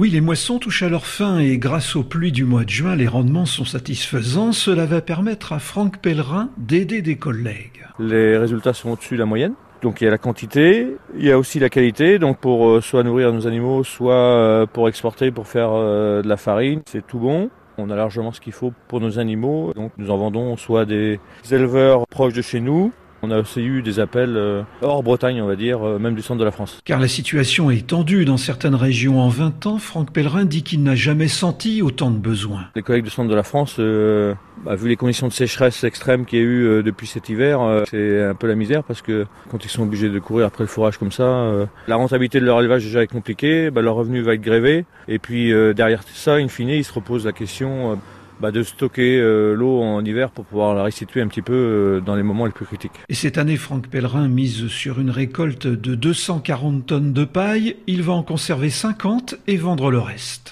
Oui, les moissons touchent à leur fin et grâce aux pluies du mois de juin, les rendements sont satisfaisants. Cela va permettre à Franck Pellerin d'aider des collègues. Les résultats sont au-dessus de la moyenne. Donc il y a la quantité, il y a aussi la qualité, donc pour euh, soit nourrir nos animaux, soit euh, pour exporter, pour faire euh, de la farine, c'est tout bon. On a largement ce qu'il faut pour nos animaux, donc nous en vendons soit des éleveurs proches de chez nous, on a aussi eu des appels euh, hors Bretagne, on va dire, euh, même du centre de la France. Car la situation est tendue dans certaines régions. En 20 ans, Franck Pellerin dit qu'il n'a jamais senti autant de besoins. Les collègues du centre de la France, euh, bah, vu les conditions de sécheresse extrêmes qu'il y a eu depuis cet hiver, c'est un peu la misère parce que quand ils sont obligés de courir après le fourrage comme ça, la rentabilité de leur élevage déjà est compliquée, bah, leur revenu va être grévé. Et puis derrière ça, in fine, ils se reposent la question bah, de stocker euh, l'eau en hiver pour pouvoir la restituer un petit peu euh, dans les moments les plus critiques. Et cette année, Franck Pellerin mise sur une récolte de 240 tonnes de paille. Il va en conserver 50 et vendre le reste.